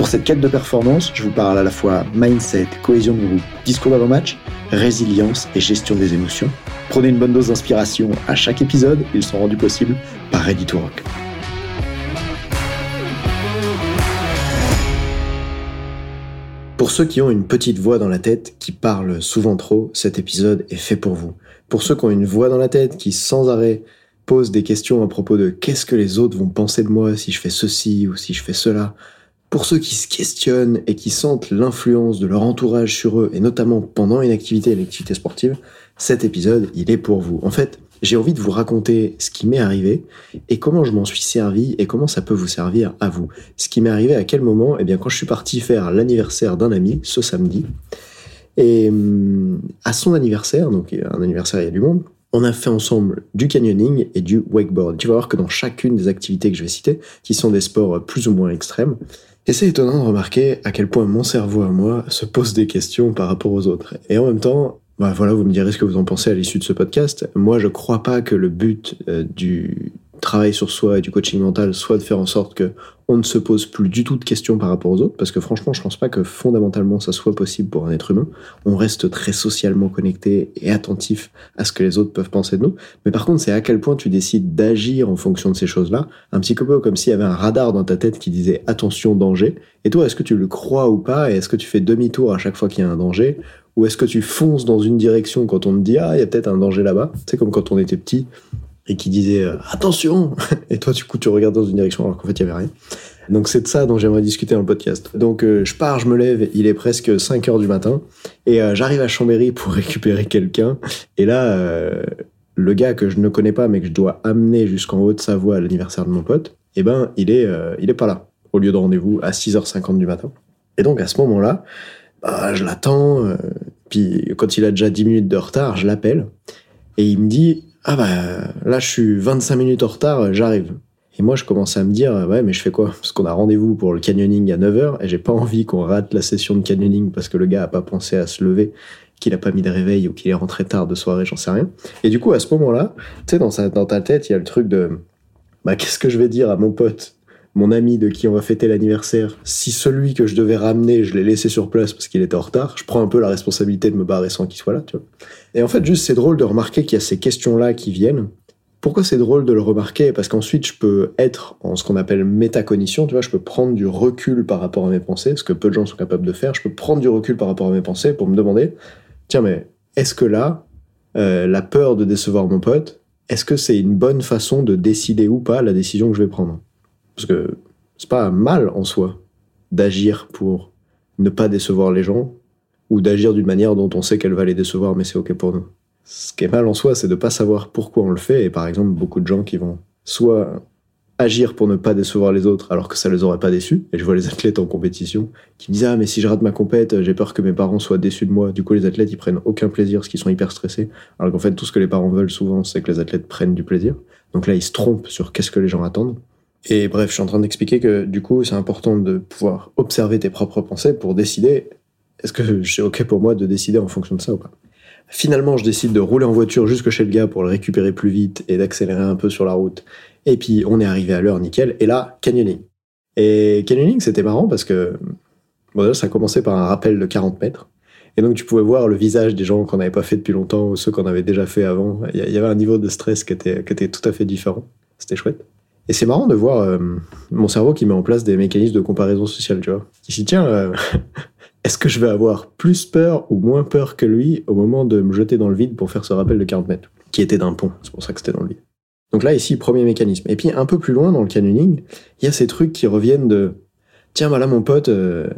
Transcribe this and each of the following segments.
Pour cette quête de performance, je vous parle à la fois mindset, cohésion de groupe, discours d'avant-match, résilience et gestion des émotions. Prenez une bonne dose d'inspiration à chaque épisode, ils sont rendus possibles par Ready to Rock. Pour ceux qui ont une petite voix dans la tête qui parle souvent trop, cet épisode est fait pour vous. Pour ceux qui ont une voix dans la tête qui sans arrêt pose des questions à propos de qu'est-ce que les autres vont penser de moi si je fais ceci ou si je fais cela, pour ceux qui se questionnent et qui sentent l'influence de leur entourage sur eux, et notamment pendant une activité, une activité sportive, cet épisode, il est pour vous. En fait, j'ai envie de vous raconter ce qui m'est arrivé et comment je m'en suis servi et comment ça peut vous servir à vous. Ce qui m'est arrivé à quel moment? Eh bien, quand je suis parti faire l'anniversaire d'un ami ce samedi, et hum, à son anniversaire, donc un anniversaire il y a du monde, on a fait ensemble du canyoning et du wakeboard. Tu vas voir que dans chacune des activités que je vais citer, qui sont des sports plus ou moins extrêmes, et c'est étonnant de remarquer à quel point mon cerveau à moi se pose des questions par rapport aux autres. Et en même temps, bah voilà, vous me direz ce que vous en pensez à l'issue de ce podcast. Moi, je crois pas que le but euh, du travail sur soi et du coaching mental soit de faire en sorte que on ne se pose plus du tout de questions par rapport aux autres, parce que franchement, je pense pas que fondamentalement ça soit possible pour un être humain. On reste très socialement connecté et attentif à ce que les autres peuvent penser de nous. Mais par contre, c'est à quel point tu décides d'agir en fonction de ces choses-là? Un petit peu comme s'il y avait un radar dans ta tête qui disait attention, danger. Et toi, est-ce que tu le crois ou pas? Et est-ce que tu fais demi-tour à chaque fois qu'il y a un danger? Ou est-ce que tu fonces dans une direction quand on te dit, ah, il y a peut-être un danger là-bas? C'est comme quand on était petit et qui disait euh, attention et toi du coup tu regardes dans une direction alors qu'en fait il y avait rien. Donc c'est de ça dont j'aimerais discuter dans le podcast. Donc euh, je pars, je me lève, il est presque 5 heures du matin et euh, j'arrive à Chambéry pour récupérer quelqu'un et là le gars que je ne connais pas mais que je dois amener jusqu'en Haute-Savoie à l'anniversaire de mon pote, eh ben il est il est pas là au lieu de rendez-vous à 6h50 du matin. Et donc à ce moment-là, bah, je l'attends puis quand il a déjà 10 minutes de retard, je l'appelle et il me dit ah bah là je suis 25 minutes en retard, j'arrive. Et moi je commence à me dire ouais mais je fais quoi? Parce qu'on a rendez-vous pour le canyoning à 9h et j'ai pas envie qu'on rate la session de canyoning parce que le gars a pas pensé à se lever, qu'il a pas mis de réveil ou qu'il est rentré tard de soirée, j'en sais rien. Et du coup à ce moment-là, tu sais dans, dans ta tête, il y a le truc de bah qu'est-ce que je vais dire à mon pote? Mon ami de qui on va fêter l'anniversaire, si celui que je devais ramener, je l'ai laissé sur place parce qu'il était en retard, je prends un peu la responsabilité de me barrer sans qu'il soit là. Et en fait, juste, c'est drôle de remarquer qu'il y a ces questions-là qui viennent. Pourquoi c'est drôle de le remarquer? Parce qu'ensuite, je peux être en ce qu'on appelle métacognition, tu vois, je peux prendre du recul par rapport à mes pensées, ce que peu de gens sont capables de faire. Je peux prendre du recul par rapport à mes pensées pour me demander, tiens, mais est-ce que là, euh, la peur de décevoir mon pote, est-ce que c'est une bonne façon de décider ou pas la décision que je vais prendre? Parce que c'est pas mal en soi d'agir pour ne pas décevoir les gens ou d'agir d'une manière dont on sait qu'elle va les décevoir, mais c'est ok pour nous. Ce qui est mal en soi, c'est de pas savoir pourquoi on le fait. Et par exemple, beaucoup de gens qui vont soit agir pour ne pas décevoir les autres alors que ça les aurait pas déçus. Et je vois les athlètes en compétition qui disent ah mais si je rate ma compète, j'ai peur que mes parents soient déçus de moi. Du coup les athlètes ils prennent aucun plaisir parce qu'ils sont hyper stressés. Alors qu'en fait tout ce que les parents veulent souvent c'est que les athlètes prennent du plaisir. Donc là ils se trompent sur qu'est-ce que les gens attendent. Et bref, je suis en train d'expliquer que du coup, c'est important de pouvoir observer tes propres pensées pour décider est-ce que c'est OK pour moi de décider en fonction de ça ou pas. Finalement, je décide de rouler en voiture jusque chez le gars pour le récupérer plus vite et d'accélérer un peu sur la route. Et puis, on est arrivé à l'heure, nickel. Et là, canyoning. Et canyoning, c'était marrant parce que bon, ça a commencé par un rappel de 40 mètres. Et donc, tu pouvais voir le visage des gens qu'on n'avait pas fait depuis longtemps ou ceux qu'on avait déjà fait avant. Il y avait un niveau de stress qui était, qui était tout à fait différent. C'était chouette. Et c'est marrant de voir euh, mon cerveau qui met en place des mécanismes de comparaison sociale, tu vois. Qui dit, tiens, euh, est-ce que je vais avoir plus peur ou moins peur que lui au moment de me jeter dans le vide pour faire ce rappel de 40 mètres, qui était d'un pont, c'est pour ça que c'était dans le vide. Donc là, ici, premier mécanisme. Et puis, un peu plus loin dans le canyoning, il y a ces trucs qui reviennent de, tiens, bah là, mon pote, euh,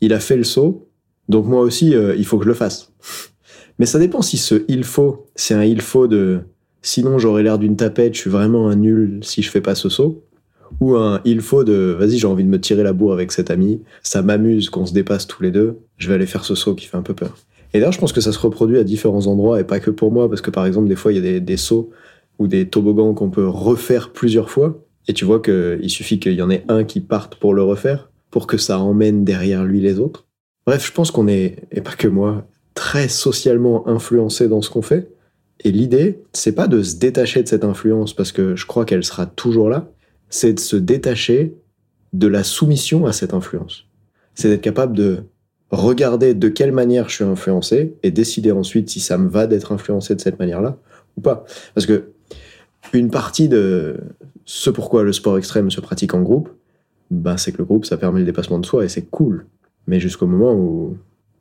il a fait le saut, donc moi aussi, il faut que je le fasse. Mais ça dépend si ce il faut, c'est un il faut de Sinon, j'aurais l'air d'une tapette, je suis vraiment un nul si je fais pas ce saut. ou un il faut de vas-y j'ai envie de me tirer la bourre avec cet ami, ça m'amuse qu'on se dépasse tous les deux, je vais aller faire ce saut qui fait un peu peur. Et d'ailleurs je pense que ça se reproduit à différents endroits et pas que pour moi parce que par exemple des fois il y a des, des sauts ou des toboggans qu'on peut refaire plusieurs fois et tu vois qu'il suffit qu'il y en ait un qui parte pour le refaire pour que ça emmène derrière lui les autres. Bref, je pense qu'on est, et pas que moi, très socialement influencé dans ce qu'on fait. Et l'idée, c'est pas de se détacher de cette influence parce que je crois qu'elle sera toujours là, c'est de se détacher de la soumission à cette influence. C'est d'être capable de regarder de quelle manière je suis influencé et décider ensuite si ça me va d'être influencé de cette manière-là ou pas. Parce que une partie de ce pourquoi le sport extrême se pratique en groupe, ben c'est que le groupe, ça permet le dépassement de soi et c'est cool. Mais jusqu'au moment où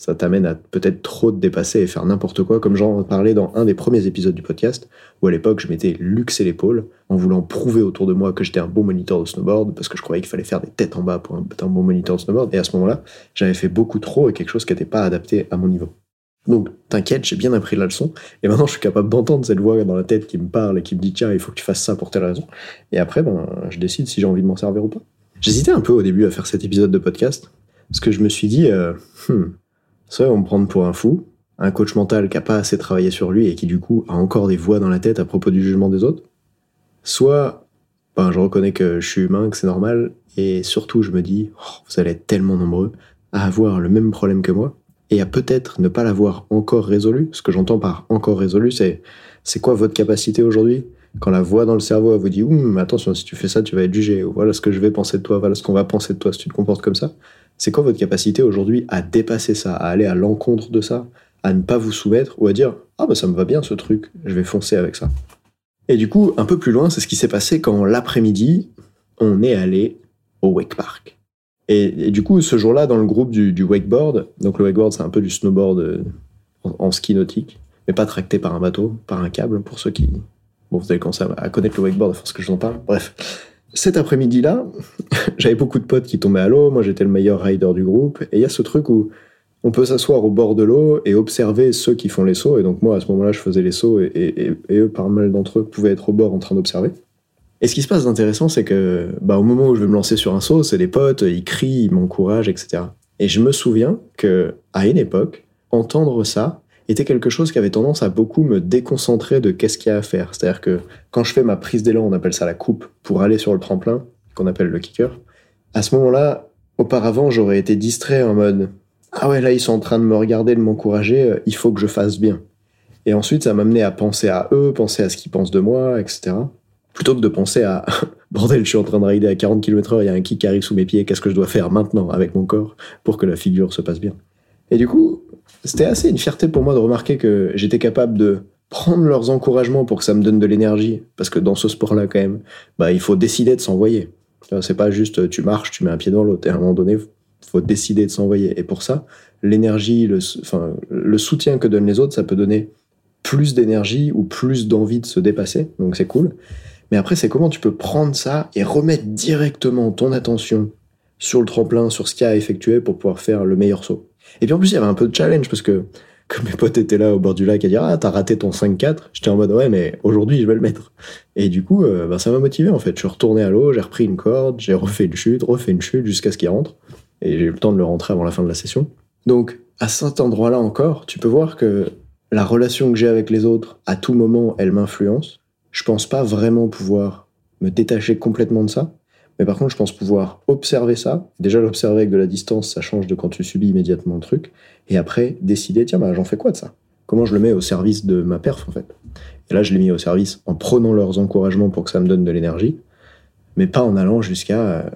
ça t'amène à peut-être trop te dépasser et faire n'importe quoi, comme j'en parlais dans un des premiers épisodes du podcast, où à l'époque je m'étais luxé l'épaule en voulant prouver autour de moi que j'étais un bon moniteur de snowboard, parce que je croyais qu'il fallait faire des têtes en bas pour être un bon moniteur de snowboard, et à ce moment-là, j'avais fait beaucoup trop et quelque chose qui n'était pas adapté à mon niveau. Donc, t'inquiète, j'ai bien appris la leçon, et maintenant je suis capable d'entendre cette voix dans la tête qui me parle et qui me dit tiens, il faut que tu fasses ça pour telle raison. Et après, ben, je décide si j'ai envie de m'en servir ou pas. J'hésitais un peu au début à faire cet épisode de podcast, parce que je me suis dit, euh, hmm, ça va me prendre pour un fou, un coach mental qui a pas assez travaillé sur lui et qui du coup a encore des voix dans la tête à propos du jugement des autres. Soit, ben, je reconnais que je suis humain, que c'est normal, et surtout je me dis, oh, vous allez être tellement nombreux à avoir le même problème que moi, et à peut-être ne pas l'avoir encore résolu. Ce que j'entends par encore résolu, c'est c'est quoi votre capacité aujourd'hui? Quand la voix dans le cerveau vous dit attention si tu fais ça tu vas être jugé voilà ce que je vais penser de toi voilà ce qu'on va penser de toi si tu te comportes comme ça c'est quoi votre capacité aujourd'hui à dépasser ça, à aller à l'encontre de ça, à ne pas vous soumettre ou à dire Ah bah ça me va bien ce truc, je vais foncer avec ça. Et du coup, un peu plus loin, c'est ce qui s'est passé quand l'après-midi, on est allé au wake park. Et, du coup, ce jour-là, dans le groupe du, wakeboard, donc le wakeboard, c'est un peu du snowboard euh, en, ski nautique, mais pas tracté par un bateau, par un câble, pour ceux qui. Bon, vous allez commencer à, à connaître le wakeboard à force que je vous en parle. Bref cet après-midi-là, j'avais beaucoup de potes qui tombaient à l'eau, moi j'étais le meilleur rider du groupe, et il y a ce truc où on peut s'asseoir au bord de l'eau et observer ceux qui font les sauts, et donc moi à ce moment-là je faisais les sauts, et, eux, par mal d'entre eux, pouvaient être au bord en train d'observer. Et ce qui se passe d'intéressant, c'est que bah, au moment où je vais me lancer sur un saut, c'est les potes, ils crient, ils m'encouragent, etc. Et je me souviens que à une époque, entendre ça, était quelque chose qui avait tendance à beaucoup me déconcentrer de qu'est-ce qu'il y a à faire. C'est-à-dire que quand je fais ma prise d'élan, on appelle ça la coupe, pour aller sur le tremplin, qu'on appelle le kicker, à ce moment-là, auparavant, j'aurais été distrait en mode Ah ouais, là, ils sont en train de me regarder, de m'encourager, euh, il faut que je fasse bien. Et ensuite, ça m'amenait à penser à eux, penser à ce qu'ils pensent de moi, etc. Plutôt que de penser à Bordel, je suis en train de rider à 40 km/h, il y a un kick qui arrive sous mes pieds, qu'est-ce que je dois faire maintenant avec mon corps pour que la figure se passe bien? Et du coup, c'était assez une fierté pour moi de remarquer que j'étais capable de prendre leurs encouragements pour que ça me donne de l'énergie. Parce que dans ce sport-là, quand même, bah, il faut décider de s'envoyer. C'est pas juste tu marches, tu mets un pied dans l'autre. Et à un moment donné, faut décider de s'envoyer. Et pour ça, l'énergie, le, enfin, le soutien que donnent les autres, ça peut donner plus d'énergie ou plus d'envie de se dépasser. Donc c'est cool. Mais après, c'est comment tu peux prendre ça et remettre directement ton attention sur le tremplin, sur ce qu'il y a à effectuer pour pouvoir faire le meilleur saut. Et puis en plus, il y avait un peu de challenge parce que comme mes potes étaient là au bord du lac à dire ah t'as raté ton 5-4 j'étais en mode ouais mais aujourd'hui je vais le mettre. Et du coup euh, bah, ça m'a motivé en fait. Je suis retourné à l'eau j'ai repris une corde j'ai refait une chute refait une chute jusqu'à ce qu'il rentre. Et j'ai eu le temps de le rentrer avant la fin de la session. Donc à cet endroit là encore tu peux voir que la relation que j'ai avec les autres à tout moment elle m'influence. Je pense pas vraiment pouvoir me détacher complètement de ça mais par contre, je pense pouvoir observer ça. Déjà, l'observer avec de la distance, ça change de quand tu subis immédiatement le truc. Et après, décider, tiens, bah, j'en fais quoi de ça? Comment je le mets au service de ma perf, en fait? Et là, je l'ai mis au service en prenant leurs encouragements pour que ça me donne de l'énergie, mais pas en allant jusqu'à. Euh,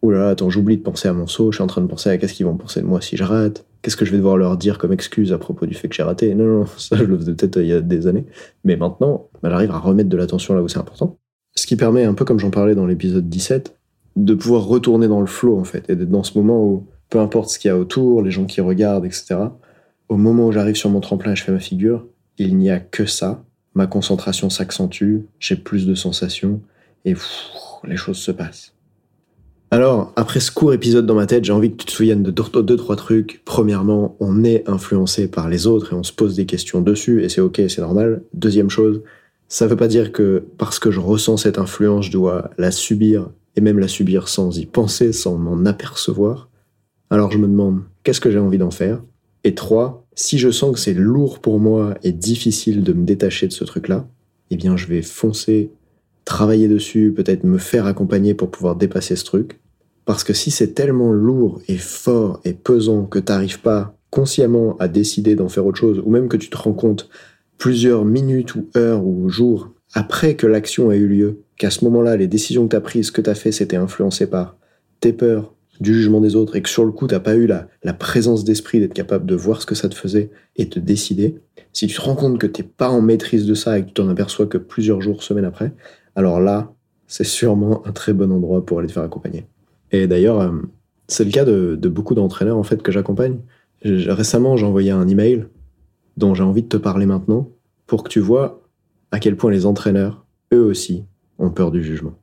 oh là là, attends, j'oublie de penser à mon saut, je suis en train de penser à qu'est-ce qu'ils vont penser de moi si je rate, qu'est-ce que je vais devoir leur dire comme excuse à propos du fait que j'ai raté? Non, non, ça, je le faisais peut-être il y a des années. Mais maintenant, bah, j'arrive à remettre de l'attention là où c'est important. Ce qui permet, un peu comme j'en parlais dans l'épisode 17, de pouvoir retourner dans le flow, en fait, et d'être dans ce moment où, peu importe ce qu'il y a autour, les gens qui regardent, etc., au moment où j'arrive sur mon tremplin et je fais ma figure, il n'y a que ça. Ma concentration s'accentue, j'ai plus de sensations, et les choses se passent. Alors, après ce court épisode dans ma tête, j'ai envie que tu te souviennes de deux, deux, trois trucs. Premièrement, on est influencé par les autres et on se pose des questions dessus, et c'est ok, c'est normal. Deuxième chose, ça veut pas dire que parce que je ressens cette influence, je dois la subir et même la subir sans y penser, sans m'en apercevoir, alors je me demande qu'est-ce que j'ai envie d'en faire? Et trois, si je sens que c'est lourd pour moi et difficile de me détacher de ce truc-là, eh bien je vais foncer, travailler dessus, peut-être me faire accompagner pour pouvoir dépasser ce truc. Parce que si c'est tellement lourd et fort et pesant que tu n'arrives pas consciemment à décider d'en faire autre chose, ou même que tu te rends compte plusieurs minutes ou heures ou jours après que l'action a eu lieu, qu'à ce moment-là, les décisions que tu as prises, que tu as fait, c'était influencé par tes peurs, du jugement des autres, et que sur le coup, tu pas eu la, la présence d'esprit d'être capable de voir ce que ça te faisait et de décider, si tu te rends compte que t'es pas en maîtrise de ça et que tu t'en aperçois que plusieurs jours, semaines après, alors là, c'est sûrement un très bon endroit pour aller te faire accompagner. Et d'ailleurs, euh, c'est le cas de, de beaucoup d'entraîneurs en fait que j'accompagne. Récemment, j'ai envoyé un email dont j'ai envie de te parler maintenant pour que tu vois à quel point les entraîneurs, eux aussi, ont peur du jugement.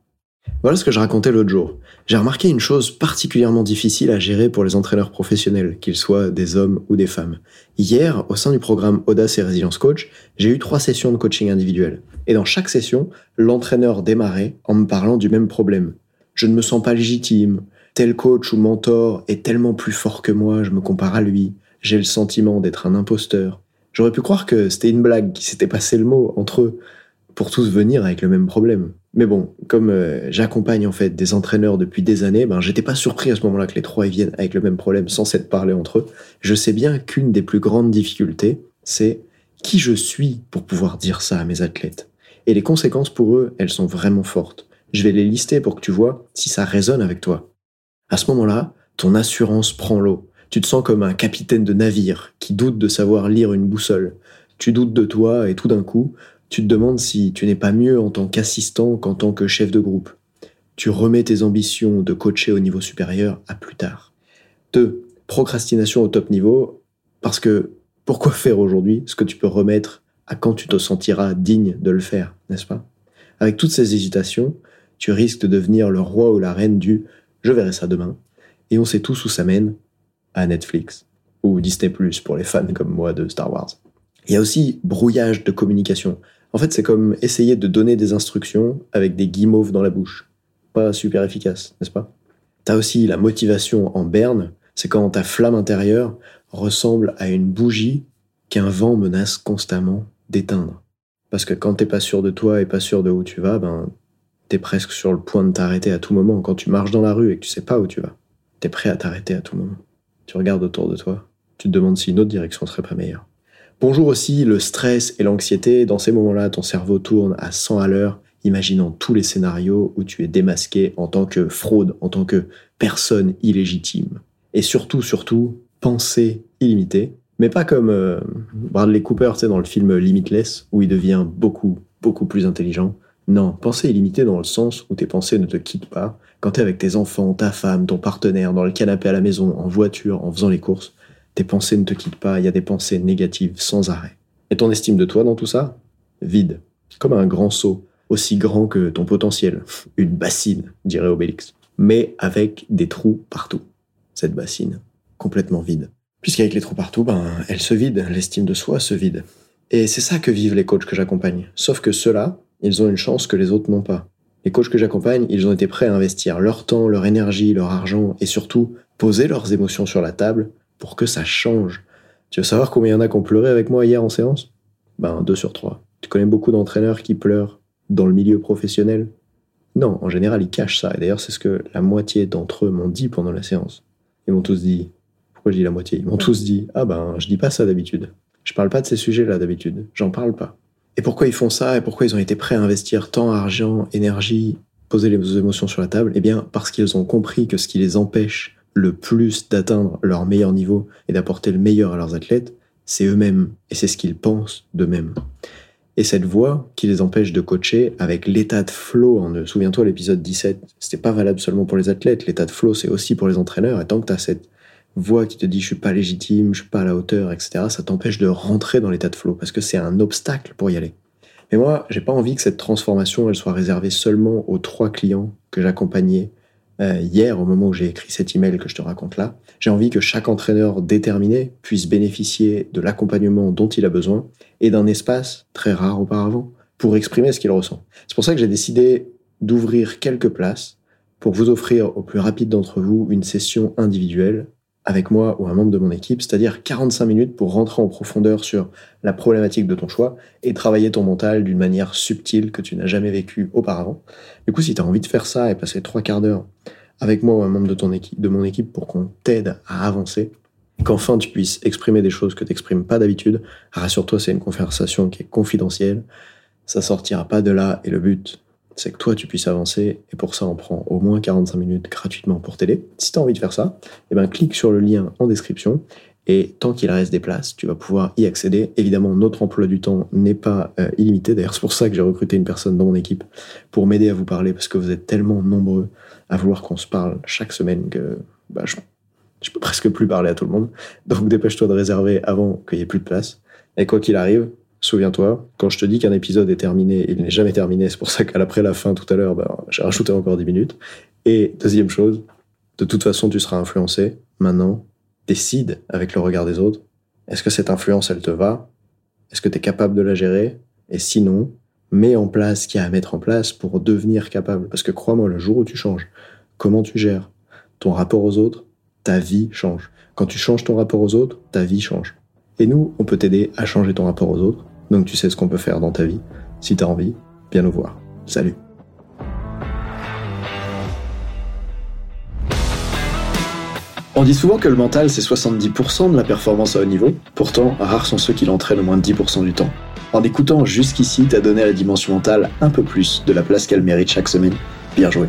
Voilà ce que je racontais l'autre jour. J'ai remarqué une chose particulièrement difficile à gérer pour les entraîneurs professionnels, qu'ils soient des hommes ou des femmes. Hier, au sein du programme Audace et Résilience Coach, j'ai eu trois sessions de coaching individuel. Et dans chaque session, l'entraîneur démarrait en me parlant du même problème. Je ne me sens pas légitime. Tel coach ou mentor est tellement plus fort que moi, je me compare à lui. J'ai le sentiment d'être un imposteur. J'aurais pu croire que c'était une blague, qui s'était passé le mot entre eux, pour tous venir avec le même problème. Mais bon, comme euh, j'accompagne en fait des entraîneurs depuis des années, ben j'étais pas surpris à ce moment-là que les trois viennent avec le même problème sans s'être parlé entre eux. Je sais bien qu'une des plus grandes difficultés, c'est qui je suis pour pouvoir dire ça à mes athlètes. Et les conséquences pour eux, elles sont vraiment fortes. Je vais les lister pour que tu vois si ça résonne avec toi. À ce moment-là, ton assurance prend l'eau. Tu te sens comme un capitaine de navire qui doute de savoir lire une boussole. Tu doutes de toi et tout d'un coup, tu te demandes si tu n'es pas mieux en tant qu'assistant qu'en tant que chef de groupe. Tu remets tes ambitions de coacher au niveau supérieur à plus tard. 2. Procrastination au top niveau, parce que pourquoi faire aujourd'hui ce que tu peux remettre à quand tu te sentiras digne de le faire, n'est-ce pas? Avec toutes ces hésitations, tu risques de devenir le roi ou la reine du je verrai ça demain, et on sait tous où ça mène, à Netflix ou Disney ⁇ pour les fans comme moi de Star Wars. Il y a aussi brouillage de communication. En fait, c'est comme essayer de donner des instructions avec des guimauves dans la bouche. Pas super efficace, n'est-ce pas? T'as aussi la motivation en berne, c'est quand ta flamme intérieure ressemble à une bougie qu'un vent menace constamment d'éteindre. Parce que quand t'es pas sûr de toi et pas sûr de où tu vas, ben t'es presque sur le point de t'arrêter à tout moment. Quand tu marches dans la rue et que tu sais pas où tu vas, t'es prêt à t'arrêter à tout moment. Tu regardes autour de toi, tu te demandes si une autre direction serait pas meilleure. Bonjour aussi le stress et l'anxiété. Dans ces moments-là, ton cerveau tourne à 100 à l'heure, imaginant tous les scénarios où tu es démasqué en tant que fraude, en tant que personne illégitime. Et surtout, surtout, pensée illimitée. Mais pas comme euh, Bradley Cooper, tu sais, dans le film Limitless, où il devient beaucoup, beaucoup plus intelligent. Non, pensée illimitée dans le sens où tes pensées ne te quittent pas. Quand t'es avec tes enfants, ta femme, ton partenaire, dans le canapé à la maison, en voiture, en faisant les courses, tes pensées ne te quittent pas, il y a des pensées négatives sans arrêt. Et ton estime de toi dans tout ça? Vide. Comme un grand seau, aussi grand que ton potentiel. Une bassine, dirait Obélix. Mais avec des trous partout. Cette bassine, complètement vide. Puisqu'avec les trous partout, ben, elle se vide, l'estime de soi se vide. Et c'est ça que vivent les coachs que j'accompagne. Sauf que ceux-là, ils ont une chance que les autres n'ont pas. Les coachs que j'accompagne, ils ont été prêts à investir leur temps, leur énergie, leur argent et surtout poser leurs émotions sur la table pour que ça change. Tu veux savoir combien il y en a qui ont pleuré avec moi hier en séance? Ben, deux sur trois. Tu connais beaucoup d'entraîneurs qui pleurent dans le milieu professionnel? Non, en général, ils cachent ça. Et d'ailleurs, c'est ce que la moitié d'entre eux m'ont dit pendant la séance. Ils m'ont tous dit. Pourquoi je dis la moitié? Ils m'ont tous dit Ah ben, je dis pas ça d'habitude. Je parle pas de ces sujets-là d'habitude. J'en parle pas. Et pourquoi ils font ça et pourquoi ils ont été prêts à investir tant argent, énergie, poser les émotions sur la table? Eh bien, parce qu'ils ont compris que ce qui les empêche le plus d'atteindre leur meilleur niveau et d'apporter le meilleur à leurs athlètes, c'est eux-mêmes et c'est ce qu'ils pensent d'eux-mêmes. Et cette voix qui les empêche de coacher avec l'état de flow, hein, souviens-toi l'épisode 17, c'était pas valable seulement pour les athlètes, l'état de flow c'est aussi pour les entraîneurs, et tant que tu as cette voix qui te dit je suis pas légitime, je suis pas à la hauteur, etc., ça t'empêche de rentrer dans l'état de flow parce que c'est un obstacle pour y aller. Mais moi, j'ai pas envie que cette transformation elle soit réservée seulement aux trois clients que j'accompagnais euh, hier, au moment où j'ai écrit cet email que je te raconte là, j'ai envie que chaque entraîneur déterminé puisse bénéficier de l'accompagnement dont il a besoin et d'un espace très rare auparavant pour exprimer ce qu'il ressent. C'est pour ça que j'ai décidé d'ouvrir quelques places pour vous offrir au plus rapide d'entre vous une session individuelle avec moi ou un membre de mon équipe, c'est-à-dire 45 minutes pour rentrer en profondeur sur la problématique de ton choix et travailler ton mental d'une manière subtile que tu n'as jamais vécue auparavant. Du coup, si tu as envie de faire ça et passer trois quarts d'heure avec moi ou un membre de, mon équipe pour qu'on t'aide à avancer, qu'enfin tu puisses exprimer des choses que tu n'exprimes pas d'habitude, rassure-toi, c'est une conversation qui est confidentielle, ça sortira pas de là et le but, c'est que toi tu puisses avancer et pour ça on prend au moins 45 minutes gratuitement pour t'aider. Si tu as envie de faire ça, eh ben clique sur le lien en description et tant qu'il reste des places, tu vas pouvoir y accéder. Évidemment, notre emploi du temps n'est pas euh, illimité. D'ailleurs, c'est pour ça que j'ai recruté une personne dans mon équipe pour m'aider à vous parler parce que vous êtes tellement nombreux à vouloir qu'on se parle chaque semaine que bah, je, je peux presque plus parler à tout le monde. Donc dépêche-toi de réserver avant qu'il y ait plus de place. Et quoi qu'il arrive, Souviens-toi, quand je te dis qu'un épisode est terminé, il n'est jamais terminé. C'est pour ça qu'après la fin tout à l'heure, ben, j'ai rajouté encore 10 minutes. Et deuxième chose, de toute façon, tu seras influencé. Maintenant, décide avec le regard des autres. Est-ce que cette influence, elle te va? Est-ce que tu es capable de la gérer? Et sinon, mets en place ce qu'il y a à mettre en place pour devenir capable. Parce que crois-moi, le jour où tu changes, comment tu gères ton rapport aux autres, ta vie change. Quand tu changes ton rapport aux autres, ta vie change. Et nous, on peut t'aider à changer ton rapport aux autres donc tu sais ce qu'on peut faire dans ta vie. Si t'as envie, viens nous voir. Salut. On dit souvent que le mental c'est 70% de la performance à haut niveau, pourtant rares sont ceux qui l'entraînent au moins de 10% du temps. En écoutant jusqu'ici, t'as donné à la dimension mentale un peu plus de la place qu'elle mérite chaque semaine. Bien joué.